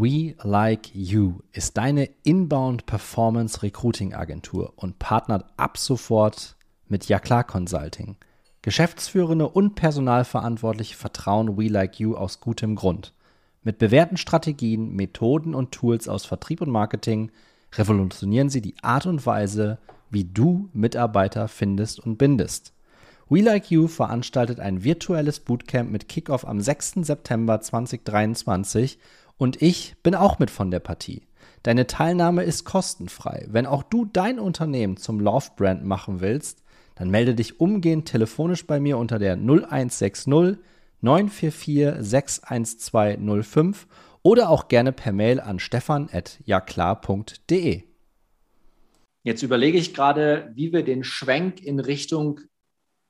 We Like You ist deine Inbound Performance Recruiting Agentur und partnert ab sofort mit Ja klar Consulting. Geschäftsführende und Personalverantwortliche vertrauen We Like You aus gutem Grund. Mit bewährten Strategien, Methoden und Tools aus Vertrieb und Marketing revolutionieren sie die Art und Weise, wie du Mitarbeiter findest und bindest. We Like You veranstaltet ein virtuelles Bootcamp mit Kickoff am 6. September 2023 und ich bin auch mit von der Partie. Deine Teilnahme ist kostenfrei. Wenn auch du dein Unternehmen zum Love-Brand machen willst, dann melde dich umgehend telefonisch bei mir unter der 0160 944 61205 oder auch gerne per Mail an stefan.jaklar.de. Jetzt überlege ich gerade, wie wir den Schwenk in Richtung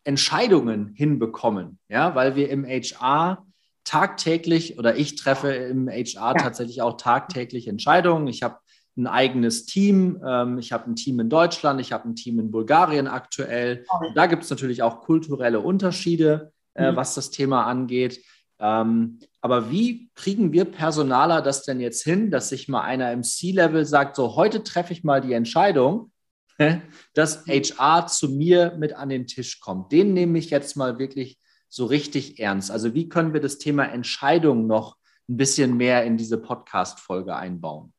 Entscheidungen hinbekommen, ja, weil wir im HR tagtäglich oder ich treffe im HR ja. tatsächlich auch tagtäglich Entscheidungen. Ich habe ein eigenes Team. Ähm, ich habe ein Team in Deutschland, ich habe ein Team in Bulgarien aktuell. Da gibt es natürlich auch kulturelle Unterschiede, äh, mhm. was das Thema angeht. Ähm, aber wie kriegen wir Personaler das denn jetzt hin, dass sich mal einer im C-Level sagt, so heute treffe ich mal die Entscheidung, dass HR zu mir mit an den Tisch kommt? Den nehme ich jetzt mal wirklich so richtig ernst. Also wie können wir das Thema Entscheidung noch ein bisschen mehr in diese Podcast-Folge einbauen?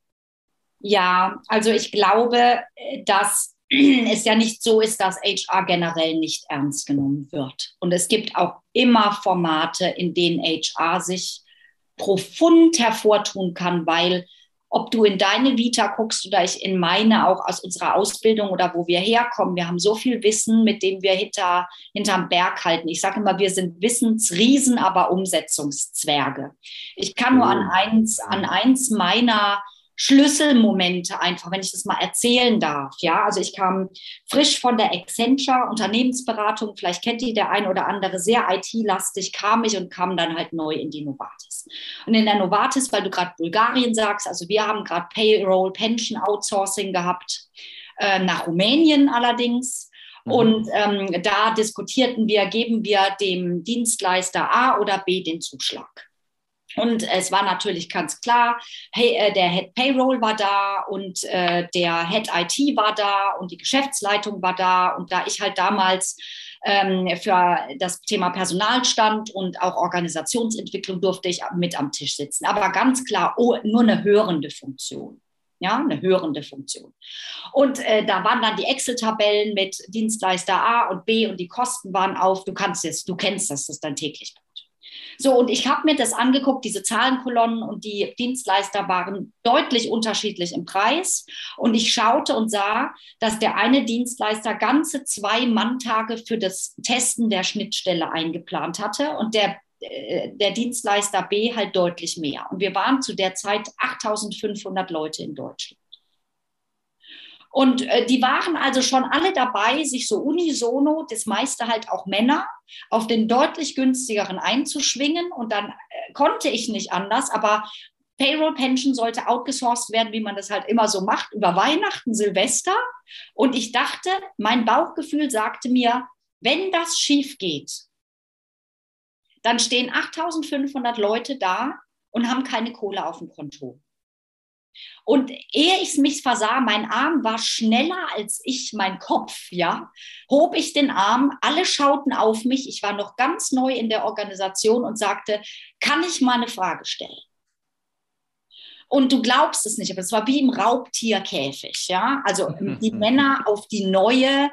Ja, also ich glaube, dass es ja nicht so ist, dass HR generell nicht ernst genommen wird. Und es gibt auch immer Formate, in denen HR sich profund hervortun kann, weil ob du in deine Vita guckst oder ich in meine, auch aus unserer Ausbildung oder wo wir herkommen, wir haben so viel Wissen, mit dem wir hinter, hinterm Berg halten. Ich sage immer, wir sind Wissensriesen, aber Umsetzungszwerge. Ich kann nur an oh. eins, an eins meiner Schlüsselmomente einfach, wenn ich das mal erzählen darf. Ja, also ich kam frisch von der Accenture Unternehmensberatung, vielleicht kennt die der ein oder andere, sehr IT-lastig kam ich und kam dann halt neu in die Novartis. Und in der Novartis, weil du gerade Bulgarien sagst, also wir haben gerade Payroll, Pension Outsourcing gehabt, äh, nach Rumänien allerdings. Mhm. Und ähm, da diskutierten wir, geben wir dem Dienstleister A oder B den Zuschlag. Und es war natürlich ganz klar, hey, äh, der Head Payroll war da und äh, der Head IT war da und die Geschäftsleitung war da. Und da ich halt damals ähm, für das Thema Personal stand und auch Organisationsentwicklung durfte ich mit am Tisch sitzen. Aber ganz klar, oh, nur eine hörende Funktion. Ja, eine hörende Funktion. Und äh, da waren dann die Excel-Tabellen mit Dienstleister A und B und die Kosten waren auf. Du kannst es, du kennst das, das ist dein täglich so, und ich habe mir das angeguckt, diese Zahlenkolonnen und die Dienstleister waren deutlich unterschiedlich im Preis. Und ich schaute und sah, dass der eine Dienstleister ganze zwei Manntage für das Testen der Schnittstelle eingeplant hatte und der äh, der Dienstleister B halt deutlich mehr. Und wir waren zu der Zeit 8500 Leute in Deutschland. Und äh, die waren also schon alle dabei, sich so unisono, das meiste halt auch Männer, auf den deutlich günstigeren einzuschwingen. Und dann äh, konnte ich nicht anders, aber Payroll Pension sollte outgesourced werden, wie man das halt immer so macht, über Weihnachten, Silvester. Und ich dachte, mein Bauchgefühl sagte mir, wenn das schief geht, dann stehen 8500 Leute da und haben keine Kohle auf dem Konto. Und ehe ich mich versah, mein Arm war schneller als ich, mein Kopf, ja, hob ich den Arm, alle schauten auf mich, ich war noch ganz neu in der Organisation und sagte, kann ich mal eine Frage stellen? Und du glaubst es nicht, aber es war wie im Raubtierkäfig, ja. Also die Männer auf die neue,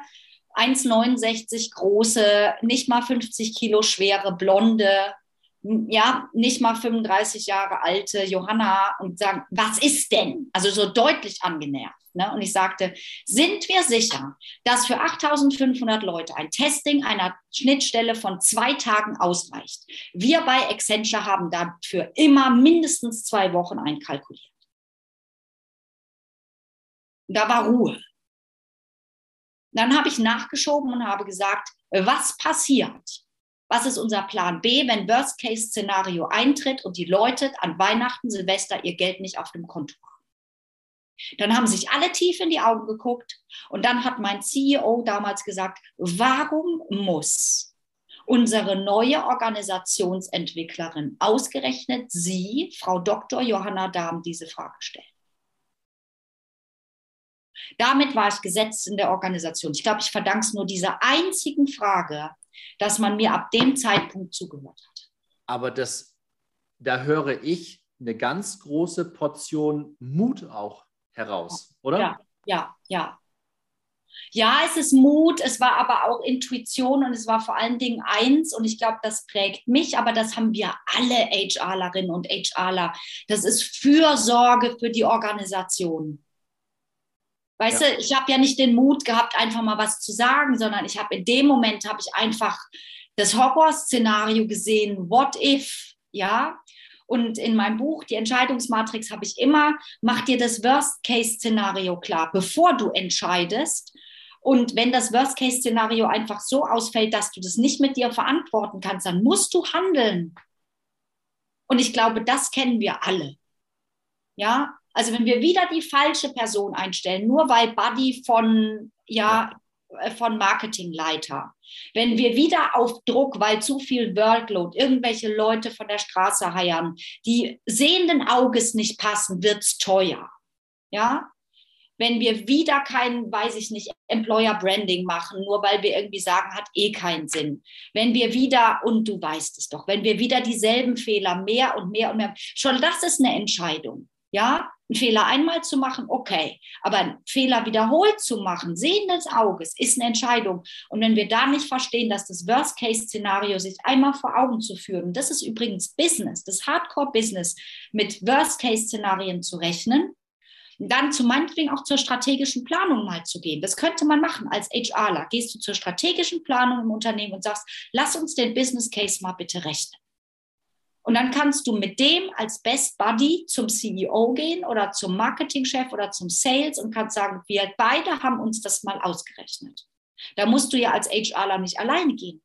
1,69 große, nicht mal 50 Kilo schwere, blonde, ja, nicht mal 35 Jahre alte Johanna und sagen, was ist denn? Also so deutlich angenervt. Ne? Und ich sagte, sind wir sicher, dass für 8500 Leute ein Testing einer Schnittstelle von zwei Tagen ausreicht? Wir bei Accenture haben dafür immer mindestens zwei Wochen einkalkuliert. Da war Ruhe. Dann habe ich nachgeschoben und habe gesagt, was passiert, was ist unser Plan B, wenn Worst-Case-Szenario eintritt und die Leute an Weihnachten, Silvester ihr Geld nicht auf dem Konto haben? Dann haben sich alle tief in die Augen geguckt und dann hat mein CEO damals gesagt, warum muss? unsere neue Organisationsentwicklerin, ausgerechnet Sie, Frau Dr. Johanna Dahm, diese Frage stellen. Damit war ich gesetzt in der Organisation. Ich glaube, ich verdanke es nur dieser einzigen Frage, dass man mir ab dem Zeitpunkt zugehört hat. Aber das, da höre ich eine ganz große Portion Mut auch heraus, oder? Ja, ja, ja. Ja, es ist Mut, es war aber auch Intuition und es war vor allen Dingen eins und ich glaube, das prägt mich, aber das haben wir alle HRlerinnen und HRler. Das ist Fürsorge für die Organisation. Weißt ja. du, ich habe ja nicht den Mut gehabt, einfach mal was zu sagen, sondern ich habe in dem Moment habe ich einfach das Horror-Szenario gesehen, what if, ja. Und in meinem Buch, die Entscheidungsmatrix, habe ich immer, mach dir das Worst-Case-Szenario klar, bevor du entscheidest. Und wenn das Worst-Case-Szenario einfach so ausfällt, dass du das nicht mit dir verantworten kannst, dann musst du handeln. Und ich glaube, das kennen wir alle. Ja, also wenn wir wieder die falsche Person einstellen, nur weil Buddy von, ja, äh, von Marketingleiter, wenn wir wieder auf Druck, weil zu viel Workload, irgendwelche Leute von der Straße heiern, die sehenden Auges nicht passen, wird es teuer. Ja, wenn wir wieder kein, weiß ich nicht, Employer Branding machen, nur weil wir irgendwie sagen, hat eh keinen Sinn. Wenn wir wieder, und du weißt es doch, wenn wir wieder dieselben Fehler mehr und mehr und mehr, schon das ist eine Entscheidung. Ja, einen Fehler einmal zu machen, okay. Aber einen Fehler wiederholt zu machen, sehen des Auges, ist eine Entscheidung. Und wenn wir da nicht verstehen, dass das Worst-Case-Szenario sich einmal vor Augen zu führen, das ist übrigens Business, das Hardcore-Business, mit Worst-Case-Szenarien zu rechnen, dann zu meinetwegen auch zur strategischen Planung mal zu gehen. Das könnte man machen als HRler. Gehst du zur strategischen Planung im Unternehmen und sagst, lass uns den Business Case mal bitte rechnen. Und dann kannst du mit dem als Best Buddy zum CEO gehen oder zum Marketingchef oder zum Sales und kannst sagen, wir beide haben uns das mal ausgerechnet. Da musst du ja als HRler nicht alleine gehen.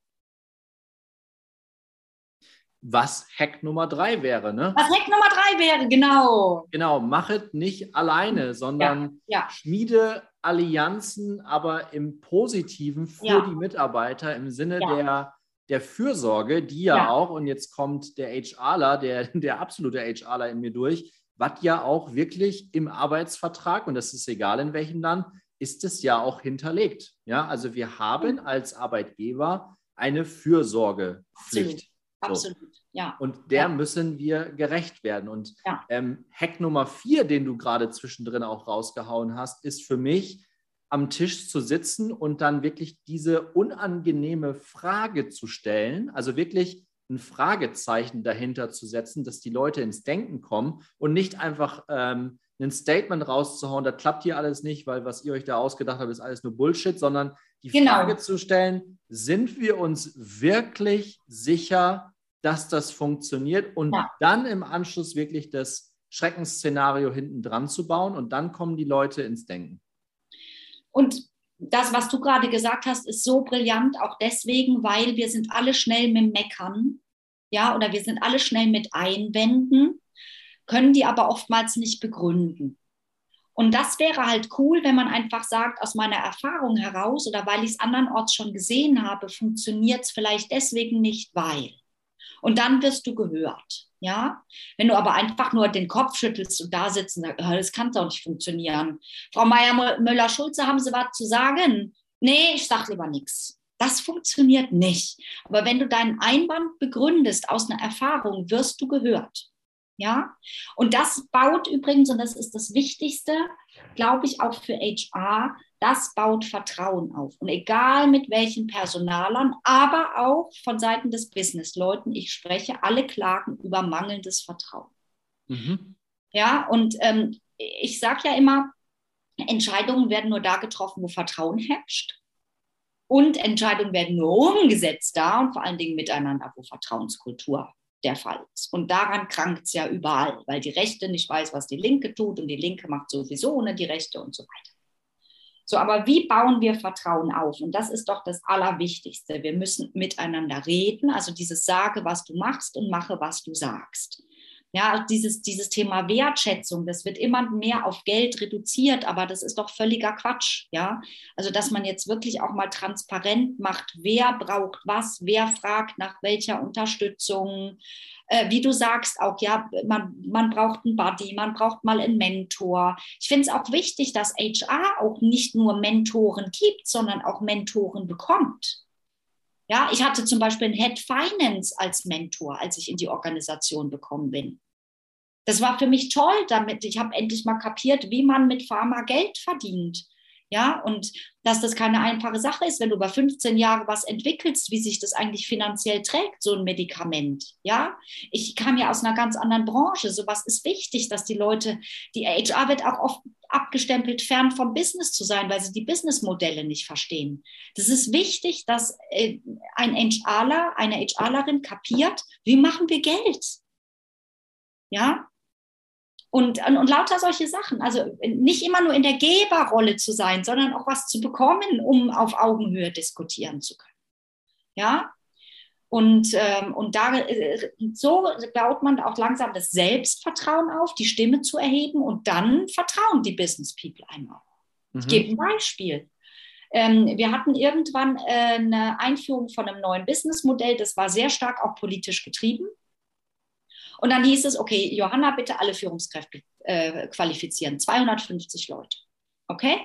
Was Hack Nummer drei wäre, ne? Was Hack Nummer drei wäre, genau. Genau, machet nicht alleine, sondern ja, ja. schmiede Allianzen, aber im Positiven für ja. die Mitarbeiter im Sinne der der Fürsorge, die ja, ja, auch, und jetzt kommt der HRler, der, der absolute HRler in mir durch, was ja auch wirklich im Arbeitsvertrag, und das ist egal in welchem Land, ist es ja auch hinterlegt. Ja, also wir haben als Arbeitgeber eine Fürsorgepflicht. Absolut. So. Ja. Und der ja. müssen wir gerecht werden. Und ja. ähm, Hack Nummer vier, den du gerade zwischendrin auch rausgehauen hast, ist für mich, am Tisch zu sitzen und dann wirklich diese unangenehme Frage zu stellen, also wirklich ein Fragezeichen dahinter zu setzen, dass die Leute ins Denken kommen und nicht einfach ähm, ein Statement rauszuhauen, das klappt hier alles nicht, weil was ihr euch da ausgedacht habt, ist alles nur Bullshit, sondern die genau. Frage zu stellen, sind wir uns wirklich sicher, dass das funktioniert und ja. dann im Anschluss wirklich das Schreckensszenario hinten dran zu bauen und dann kommen die Leute ins Denken. Und das, was du gerade gesagt hast, ist so brillant, auch deswegen, weil wir sind alle schnell mit Meckern, ja, oder wir sind alle schnell mit Einwänden, können die aber oftmals nicht begründen. Und das wäre halt cool, wenn man einfach sagt, aus meiner Erfahrung heraus oder weil ich es andernorts schon gesehen habe, funktioniert es vielleicht deswegen nicht, weil. Und dann wirst du gehört. Ja, wenn du aber einfach nur den Kopf schüttelst und da sitzt und sagst, das kann doch nicht funktionieren. Frau Meier-Müller-Schulze, haben Sie was zu sagen? Nee, ich sage lieber nichts. Das funktioniert nicht. Aber wenn du deinen Einwand begründest aus einer Erfahrung, wirst du gehört. Ja, und das baut übrigens, und das ist das Wichtigste, glaube ich, auch für HR, das baut Vertrauen auf. Und egal mit welchen Personalern, aber auch von Seiten des Businessleuten, ich spreche, alle klagen über mangelndes Vertrauen. Mhm. Ja, und ähm, ich sage ja immer, Entscheidungen werden nur da getroffen, wo Vertrauen herrscht. Und Entscheidungen werden nur umgesetzt da und vor allen Dingen miteinander, wo Vertrauenskultur der Fall ist. Und daran krankt es ja überall, weil die Rechte nicht weiß, was die Linke tut und die Linke macht sowieso ohne die Rechte und so weiter. So, aber wie bauen wir Vertrauen auf? Und das ist doch das Allerwichtigste. Wir müssen miteinander reden, also dieses sage, was du machst und mache, was du sagst. Ja, dieses, dieses Thema Wertschätzung, das wird immer mehr auf Geld reduziert, aber das ist doch völliger Quatsch. Ja, also dass man jetzt wirklich auch mal transparent macht, wer braucht was, wer fragt nach welcher Unterstützung. Äh, wie du sagst, auch ja, man, man braucht einen Buddy, man braucht mal einen Mentor. Ich finde es auch wichtig, dass HR auch nicht nur Mentoren gibt, sondern auch Mentoren bekommt. Ja, ich hatte zum Beispiel einen Head Finance als Mentor, als ich in die Organisation bekommen bin. Das war für mich toll, damit ich habe endlich mal kapiert, wie man mit Pharma Geld verdient. Ja, und dass das keine einfache Sache ist, wenn du über 15 Jahre was entwickelst, wie sich das eigentlich finanziell trägt, so ein Medikament. Ja, ich kam ja aus einer ganz anderen Branche. Sowas ist wichtig, dass die Leute, die HR wird auch oft abgestempelt, fern vom Business zu sein, weil sie die Businessmodelle nicht verstehen. Das ist wichtig, dass äh, ein HRler, eine HRlerin kapiert, wie machen wir Geld? Ja, und, und, und, lauter solche Sachen. Also nicht immer nur in der Geberrolle zu sein, sondern auch was zu bekommen, um auf Augenhöhe diskutieren zu können. Ja. Und, ähm, und da, äh, so baut man auch langsam das Selbstvertrauen auf, die Stimme zu erheben und dann vertrauen die Business People einem auch. Mhm. Ich gebe ein Beispiel. Ähm, wir hatten irgendwann äh, eine Einführung von einem neuen Businessmodell, das war sehr stark auch politisch getrieben. Und dann hieß es, okay, Johanna, bitte alle Führungskräfte äh, qualifizieren, 250 Leute. Okay?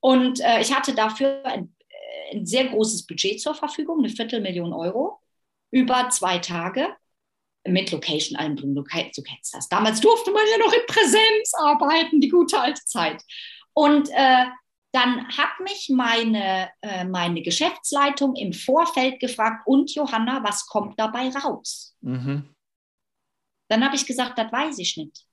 Und äh, ich hatte dafür ein, äh, ein, sehr großes Budget zur Verfügung, eine Viertelmillion Euro, über zwei Tage mit Location Allenblum. Du, du kennst das. Damals durfte man ja noch in Präsenz arbeiten, die gute alte Zeit. Und äh, dann hat mich meine, äh, meine Geschäftsleitung im Vorfeld gefragt, und Johanna, was kommt dabei raus? Mhm. Dann habe ich gesagt, das weiß ich nicht.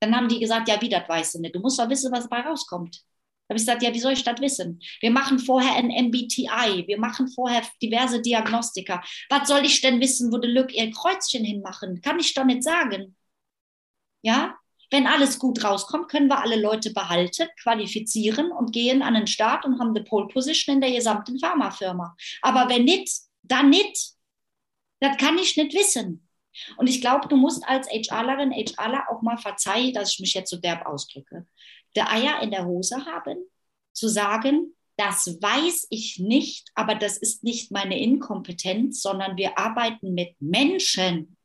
Dann haben die gesagt, ja, wie, das weißt du nicht. Du musst doch wissen, was dabei rauskommt. Da habe ich gesagt, ja, wie soll ich das wissen? Wir machen vorher ein MBTI, wir machen vorher diverse Diagnostika. Was soll ich denn wissen, wo die Lück ihr Kreuzchen hinmachen? Kann ich doch nicht sagen. Ja, wenn alles gut rauskommt, können wir alle Leute behalten, qualifizieren und gehen an den Start und haben die Pole Position in der gesamten Pharmafirma. Aber wenn nicht, dann nicht. Das kann ich nicht wissen. Und ich glaube, du musst als HRlerin, HRler auch mal verzeihen, dass ich mich jetzt so derb ausdrücke, der Eier in der Hose haben, zu sagen, das weiß ich nicht, aber das ist nicht meine Inkompetenz, sondern wir arbeiten mit Menschen.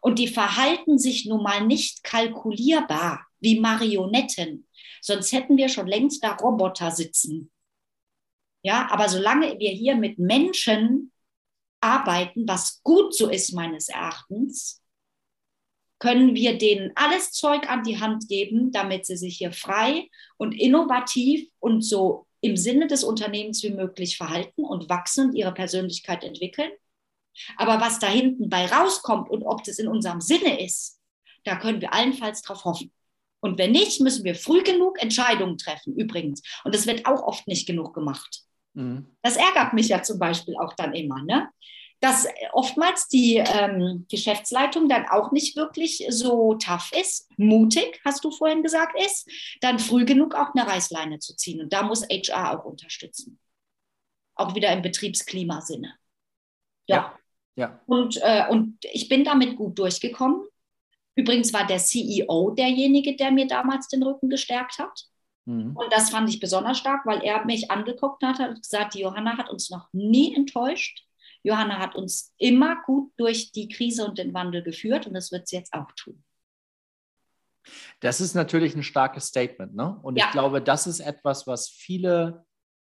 Und die verhalten sich nun mal nicht kalkulierbar wie Marionetten. Sonst hätten wir schon längst da Roboter sitzen. Ja, aber solange wir hier mit Menschen arbeiten, was gut so ist meines Erachtens, können wir denen alles Zeug an die Hand geben, damit sie sich hier frei und innovativ und so im Sinne des Unternehmens wie möglich verhalten und wachsen und ihre Persönlichkeit entwickeln. Aber was da hinten bei rauskommt und ob das in unserem Sinne ist, da können wir allenfalls drauf hoffen. Und wenn nicht, müssen wir früh genug Entscheidungen treffen, übrigens. Und das wird auch oft nicht genug gemacht. Mhm. Das ärgert mich ja zum Beispiel auch dann immer, ne? dass oftmals die ähm, Geschäftsleitung dann auch nicht wirklich so tough ist, mutig, hast du vorhin gesagt, ist, dann früh genug auch eine Reißleine zu ziehen. Und da muss HR auch unterstützen. Auch wieder im Betriebsklimasinne. Ja. ja. ja. Und, äh, und ich bin damit gut durchgekommen. Übrigens war der CEO derjenige, der mir damals den Rücken gestärkt hat. Mhm. Und das fand ich besonders stark, weil er mich angeguckt hat und gesagt, die Johanna hat uns noch nie enttäuscht. Johanna hat uns immer gut durch die Krise und den Wandel geführt und das wird sie jetzt auch tun. Das ist natürlich ein starkes Statement. Ne? Und ja. ich glaube, das ist etwas, was viele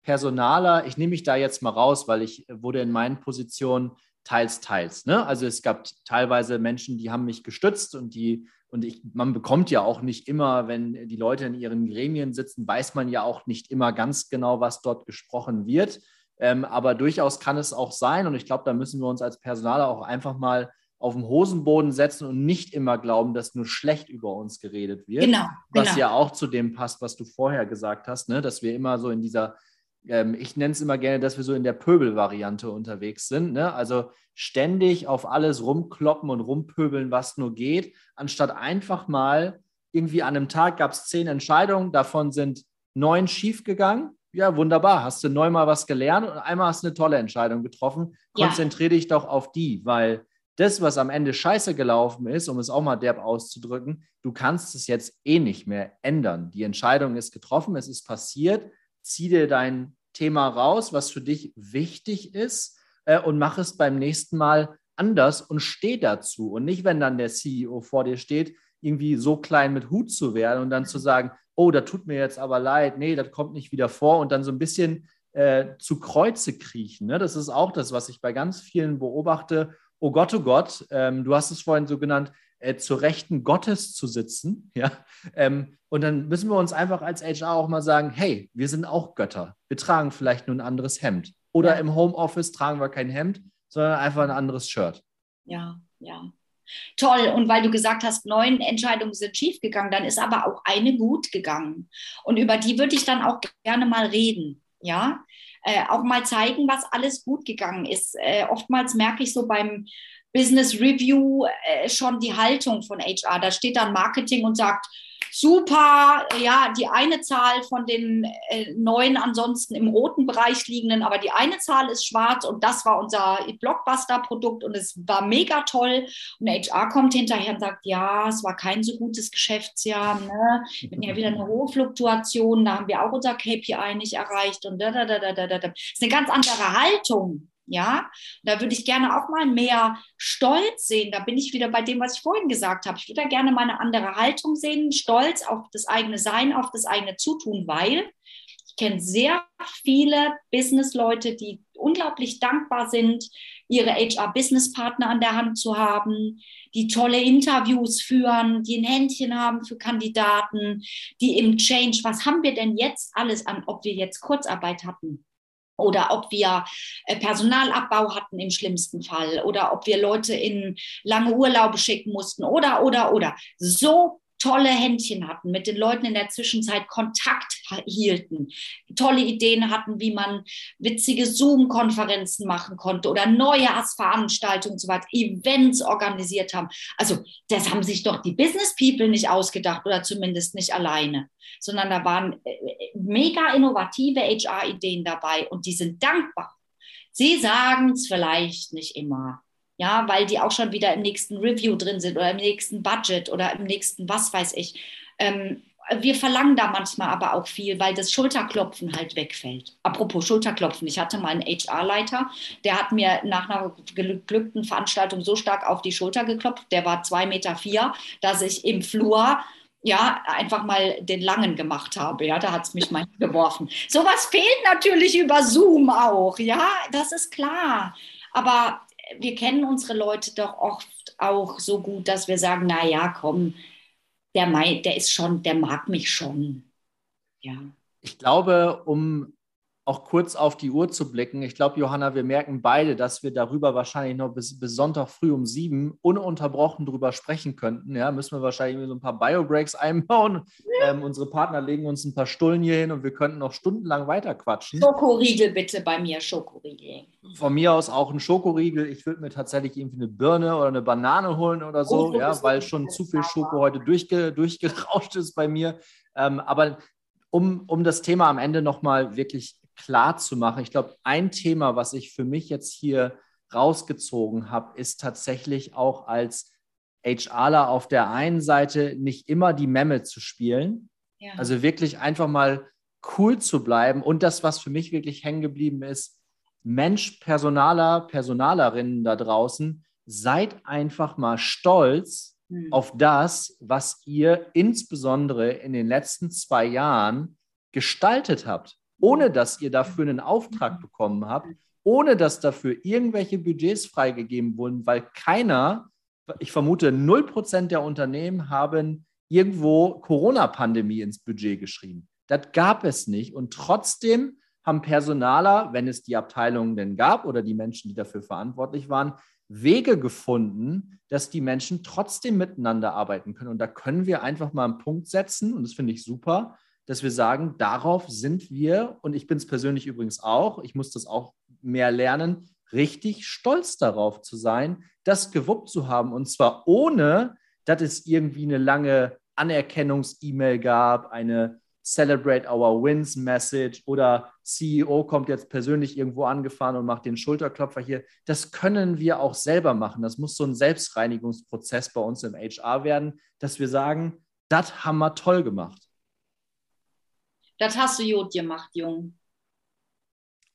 Personaler, ich nehme mich da jetzt mal raus, weil ich wurde in meinen Positionen teils, teils. Ne? Also es gab teilweise Menschen, die haben mich gestützt und die und ich, man bekommt ja auch nicht immer, wenn die Leute in ihren Gremien sitzen, weiß man ja auch nicht immer ganz genau, was dort gesprochen wird. Ähm, aber durchaus kann es auch sein, und ich glaube, da müssen wir uns als Personaler auch einfach mal auf den Hosenboden setzen und nicht immer glauben, dass nur schlecht über uns geredet wird. Genau. Was genau. ja auch zu dem passt, was du vorher gesagt hast, ne? dass wir immer so in dieser, ähm, ich nenne es immer gerne, dass wir so in der Pöbel-Variante unterwegs sind. Ne? Also ständig auf alles rumkloppen und rumpöbeln, was nur geht, anstatt einfach mal irgendwie an einem Tag gab es zehn Entscheidungen, davon sind neun schiefgegangen ja, wunderbar. Hast du neu mal was gelernt und einmal hast du eine tolle Entscheidung getroffen. Konzentriere ja. dich doch auf die, weil das, was am Ende scheiße gelaufen ist, um es auch mal derb auszudrücken, du kannst es jetzt eh nicht mehr ändern. Die Entscheidung ist getroffen, es ist passiert. Zieh dir dein Thema raus, was für dich wichtig ist äh, und mach es beim nächsten Mal anders und steh dazu. Und nicht, wenn dann der CEO vor dir steht, irgendwie so klein mit Hut zu werden und dann zu sagen, oh, da tut mir jetzt aber leid, nee, das kommt nicht wieder vor und dann so ein bisschen äh, zu Kreuze kriechen. Ne? Das ist auch das, was ich bei ganz vielen beobachte. Oh Gott, oh Gott, ähm, du hast es vorhin so genannt, äh, zur Rechten Gottes zu sitzen. Ja? Ähm, und dann müssen wir uns einfach als HR auch mal sagen, hey, wir sind auch Götter. Wir tragen vielleicht nur ein anderes Hemd. Oder ja. im Homeoffice tragen wir kein Hemd, sondern einfach ein anderes Shirt. Ja, ja. Toll. Und weil du gesagt hast, neun Entscheidungen sind schiefgegangen, dann ist aber auch eine gut gegangen. Und über die würde ich dann auch gerne mal reden. Ja, äh, auch mal zeigen, was alles gut gegangen ist. Äh, oftmals merke ich so beim Business Review äh, schon die Haltung von HR. Da steht dann Marketing und sagt, super, ja, die eine Zahl von den äh, neun ansonsten im roten Bereich liegenden, aber die eine Zahl ist schwarz und das war unser Blockbuster-Produkt und es war mega toll. Und HR kommt hinterher und sagt, ja, es war kein so gutes Geschäftsjahr, ne? Wir ja wieder eine hohe Fluktuation, da haben wir auch unser KPI nicht erreicht und da, da, da, da, da, da. Das ist eine ganz andere Haltung. Ja, da würde ich gerne auch mal mehr Stolz sehen. Da bin ich wieder bei dem, was ich vorhin gesagt habe. Ich würde da gerne mal eine andere Haltung sehen, Stolz auf das eigene Sein, auf das eigene Zutun, weil ich kenne sehr viele Businessleute, die unglaublich dankbar sind, ihre HR-Business-Partner an der Hand zu haben, die tolle Interviews führen, die ein Händchen haben für Kandidaten, die im Change, was haben wir denn jetzt alles an, ob wir jetzt Kurzarbeit hatten? Oder ob wir äh, Personalabbau hatten im schlimmsten Fall oder ob wir Leute in lange Urlaube schicken mussten oder, oder, oder. So tolle Händchen hatten, mit den Leuten in der Zwischenzeit Kontakt hielten, tolle Ideen hatten, wie man witzige Zoom-Konferenzen machen konnte oder neue Veranstaltungen und so weiter, Events organisiert haben. Also das haben sich doch die Business People nicht ausgedacht oder zumindest nicht alleine, sondern da waren äh, mega innovative HR-Ideen dabei und die sind dankbar. Sie sagen es vielleicht nicht immer, ja, weil die auch schon wieder im nächsten Review drin sind oder im nächsten Budget oder im nächsten was weiß ich. Ähm, wir verlangen da manchmal aber auch viel, weil das Schulterklopfen halt wegfällt. Apropos Schulterklopfen, ich hatte mal einen HR-Leiter, der hat mir nach einer geglückten Veranstaltung so stark auf die Schulter geklopft, der war zwei Meter, vier, dass ich im Flur ja, einfach mal den Langen gemacht habe. Ja, da hat es mich mal geworfen. Sowas fehlt natürlich über Zoom auch. Ja, das ist klar. Aber wir kennen unsere Leute doch oft auch so gut, dass wir sagen, na ja, komm, der, der ist schon, der mag mich schon. Ja. Ich glaube, um auch kurz auf die Uhr zu blicken. Ich glaube, Johanna, wir merken beide, dass wir darüber wahrscheinlich noch bis, bis Sonntag früh um sieben ununterbrochen drüber sprechen könnten. Ja, müssen wir wahrscheinlich so ein paar Biobreaks einbauen. Ähm, unsere Partner legen uns ein paar Stullen hier hin und wir könnten noch stundenlang weiter quatschen. Schokoriegel bitte bei mir, Schokoriegel. Von mir aus auch ein Schokoriegel. Ich würde mir tatsächlich irgendwie eine Birne oder eine Banane holen oder so, oh, ja, weil schon zu viel Schoko heute durchge, durchgerauscht ist bei mir. Ähm, aber um, um das Thema am Ende nochmal wirklich klar zu machen. Ich glaube, ein Thema, was ich für mich jetzt hier rausgezogen habe, ist tatsächlich auch als HRler auf der einen Seite nicht immer die Memme zu spielen. Ja. Also wirklich einfach mal cool zu bleiben. Und das, was für mich wirklich hängen geblieben ist, Mensch, Personaler, Personalerinnen da draußen, seid einfach mal stolz mhm. auf das, was ihr insbesondere in den letzten zwei Jahren gestaltet habt ohne dass ihr dafür einen Auftrag bekommen habt, ohne dass dafür irgendwelche Budgets freigegeben wurden, weil keiner, ich vermute, 0% der Unternehmen haben irgendwo Corona-Pandemie ins Budget geschrieben. Das gab es nicht. Und trotzdem haben Personaler, wenn es die Abteilungen denn gab oder die Menschen, die dafür verantwortlich waren, Wege gefunden, dass die Menschen trotzdem miteinander arbeiten können. Und da können wir einfach mal einen Punkt setzen, und das finde ich super, dass wir sagen, darauf sind wir, und ich bin es persönlich übrigens auch, ich muss das auch mehr lernen, richtig stolz darauf zu sein, das gewuppt zu haben. Und zwar ohne, dass es irgendwie eine lange Anerkennungs-E-Mail gab, eine Celebrate Our Wins Message oder CEO kommt jetzt persönlich irgendwo angefahren und macht den Schulterklopfer hier. Das können wir auch selber machen. Das muss so ein Selbstreinigungsprozess bei uns im HR werden, dass wir sagen, das haben wir toll gemacht. Das hast du gut gemacht, Jung.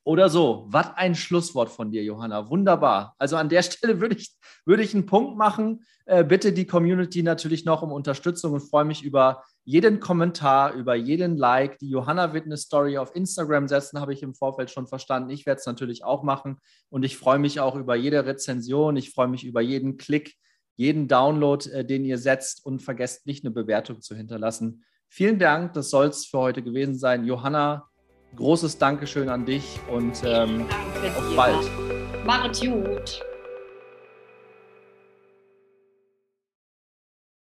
Oder so. Was ein Schlusswort von dir, Johanna. Wunderbar. Also an der Stelle würde ich, würde ich einen Punkt machen. Äh, bitte die Community natürlich noch um Unterstützung und freue mich über jeden Kommentar, über jeden Like. Die Johanna eine Story auf Instagram setzen, habe ich im Vorfeld schon verstanden. Ich werde es natürlich auch machen. Und ich freue mich auch über jede Rezension. Ich freue mich über jeden Klick, jeden Download, äh, den ihr setzt. Und vergesst nicht, eine Bewertung zu hinterlassen. Vielen Dank. Das soll es für heute gewesen sein. Johanna, großes Dankeschön an dich und ähm, auf bald. Macht gut.